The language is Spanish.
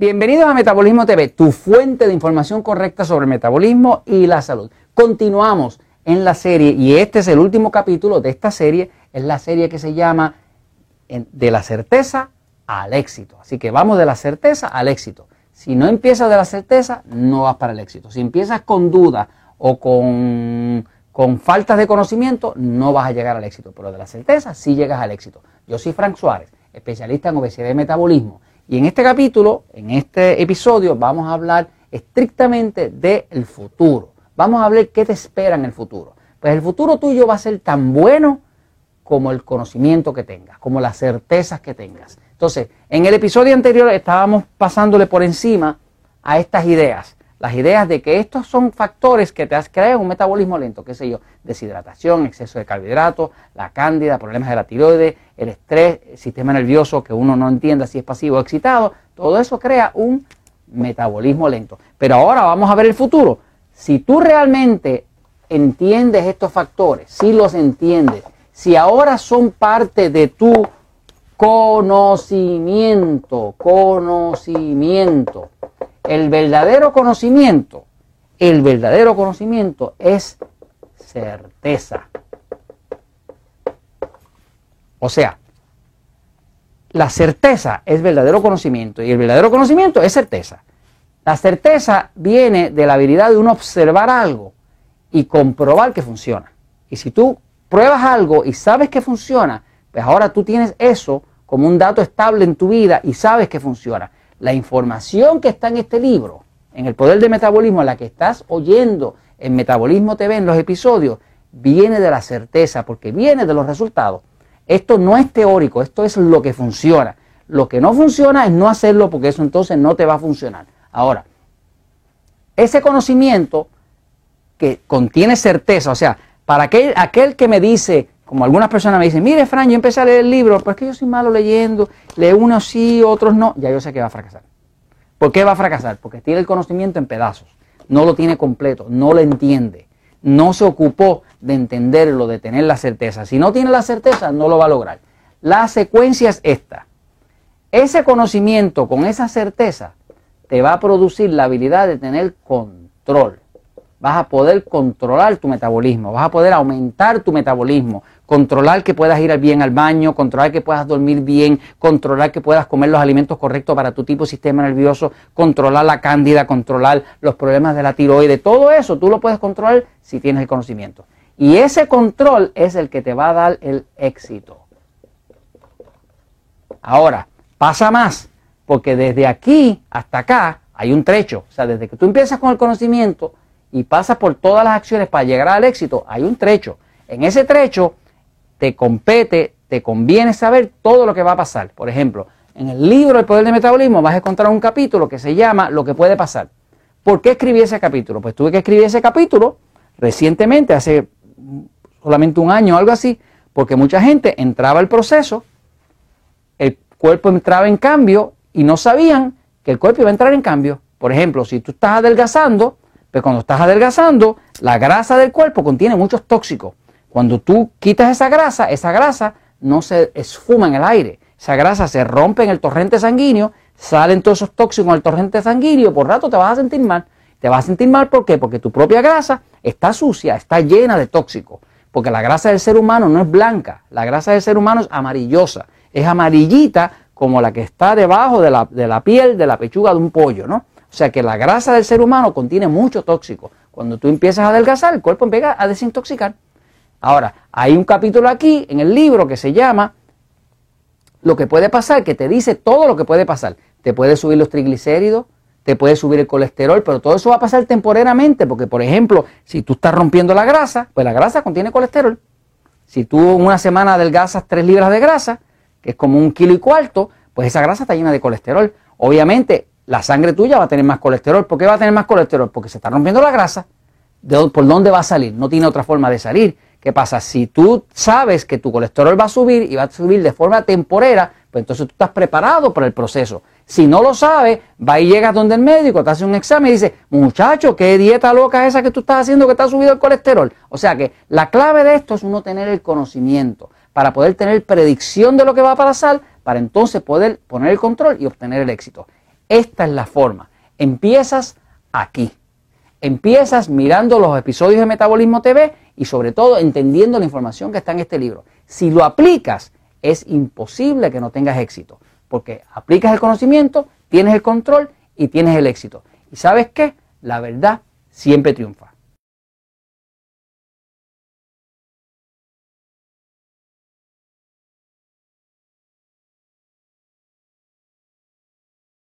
Bienvenidos a Metabolismo TV, tu fuente de información correcta sobre el metabolismo y la salud. Continuamos en la serie y este es el último capítulo de esta serie, es la serie que se llama De la certeza al éxito. Así que vamos de la certeza al éxito. Si no empiezas de la certeza, no vas para el éxito. Si empiezas con duda o con, con faltas de conocimiento, no vas a llegar al éxito. Pero de la certeza, sí llegas al éxito. Yo soy Frank Suárez, especialista en obesidad y metabolismo. Y en este capítulo, en este episodio, vamos a hablar estrictamente del futuro. Vamos a hablar qué te espera en el futuro. Pues el futuro tuyo va a ser tan bueno como el conocimiento que tengas, como las certezas que tengas. Entonces, en el episodio anterior estábamos pasándole por encima a estas ideas las ideas de que estos son factores que te crean un metabolismo lento, qué sé yo, deshidratación, exceso de carbohidratos, la cándida, problemas de la tiroides, el estrés, el sistema nervioso que uno no entienda si es pasivo o excitado, todo eso crea un metabolismo lento. Pero ahora vamos a ver el futuro. Si tú realmente entiendes estos factores, si los entiendes, si ahora son parte de tu conocimiento, conocimiento, el verdadero conocimiento, el verdadero conocimiento es certeza. O sea, la certeza es verdadero conocimiento y el verdadero conocimiento es certeza. La certeza viene de la habilidad de uno observar algo y comprobar que funciona. Y si tú pruebas algo y sabes que funciona, pues ahora tú tienes eso como un dato estable en tu vida y sabes que funciona. La información que está en este libro, en el poder de metabolismo, la que estás oyendo en Metabolismo TV, en los episodios, viene de la certeza, porque viene de los resultados. Esto no es teórico, esto es lo que funciona. Lo que no funciona es no hacerlo porque eso entonces no te va a funcionar. Ahora, ese conocimiento que contiene certeza, o sea, para aquel, aquel que me dice, como algunas personas me dicen, mire Fran, yo empecé a leer el libro, pero es que yo soy malo leyendo, leo unos sí, otros no, ya yo sé que va a fracasar. ¿Por qué va a fracasar? Porque tiene el conocimiento en pedazos, no lo tiene completo, no lo entiende, no se ocupó de entenderlo, de tener la certeza. Si no tiene la certeza, no lo va a lograr. La secuencia es esta. Ese conocimiento con esa certeza te va a producir la habilidad de tener control vas a poder controlar tu metabolismo, vas a poder aumentar tu metabolismo, controlar que puedas ir bien al baño, controlar que puedas dormir bien, controlar que puedas comer los alimentos correctos para tu tipo de sistema nervioso, controlar la cándida, controlar los problemas de la tiroide, todo eso tú lo puedes controlar si tienes el conocimiento. Y ese control es el que te va a dar el éxito. Ahora, pasa más, porque desde aquí hasta acá hay un trecho, o sea, desde que tú empiezas con el conocimiento, y pasas por todas las acciones para llegar al éxito, hay un trecho. En ese trecho te compete, te conviene saber todo lo que va a pasar. Por ejemplo, en el libro El Poder del Metabolismo vas a encontrar un capítulo que se llama Lo que puede pasar. ¿Por qué escribí ese capítulo? Pues tuve que escribir ese capítulo recientemente, hace solamente un año o algo así, porque mucha gente entraba al proceso, el cuerpo entraba en cambio y no sabían que el cuerpo iba a entrar en cambio. Por ejemplo, si tú estás adelgazando, pero cuando estás adelgazando, la grasa del cuerpo contiene muchos tóxicos. Cuando tú quitas esa grasa, esa grasa no se esfuma en el aire. Esa grasa se rompe en el torrente sanguíneo, salen todos esos tóxicos en el torrente sanguíneo, por rato te vas a sentir mal. Te vas a sentir mal ¿por qué? Porque tu propia grasa está sucia, está llena de tóxicos. Porque la grasa del ser humano no es blanca, la grasa del ser humano es amarillosa, es amarillita como la que está debajo de la, de la piel de la pechuga de un pollo, ¿no? O sea que la grasa del ser humano contiene mucho tóxico. Cuando tú empiezas a adelgazar, el cuerpo empieza a desintoxicar. Ahora, hay un capítulo aquí en el libro que se llama Lo que puede pasar, que te dice todo lo que puede pasar. Te puede subir los triglicéridos, te puede subir el colesterol, pero todo eso va a pasar temporariamente, porque por ejemplo, si tú estás rompiendo la grasa, pues la grasa contiene colesterol. Si tú en una semana adelgazas 3 libras de grasa, que es como un kilo y cuarto, pues esa grasa está llena de colesterol. Obviamente, la sangre tuya va a tener más colesterol. ¿Por qué va a tener más colesterol? Porque se está rompiendo la grasa. ¿Por dónde va a salir? No tiene otra forma de salir. ¿Qué pasa? Si tú sabes que tu colesterol va a subir y va a subir de forma temporera, pues entonces tú estás preparado para el proceso. Si no lo sabes, va y llegas donde el médico, te hace un examen y dice, muchacho, qué dieta loca es esa que tú estás haciendo que te ha subido el colesterol. O sea que la clave de esto es uno tener el conocimiento para poder tener predicción de lo que va a pasar, para entonces poder poner el control y obtener el éxito. Esta es la forma. Empiezas aquí. Empiezas mirando los episodios de Metabolismo TV y sobre todo entendiendo la información que está en este libro. Si lo aplicas, es imposible que no tengas éxito, porque aplicas el conocimiento, tienes el control y tienes el éxito. ¿Y sabes qué? La verdad siempre triunfa.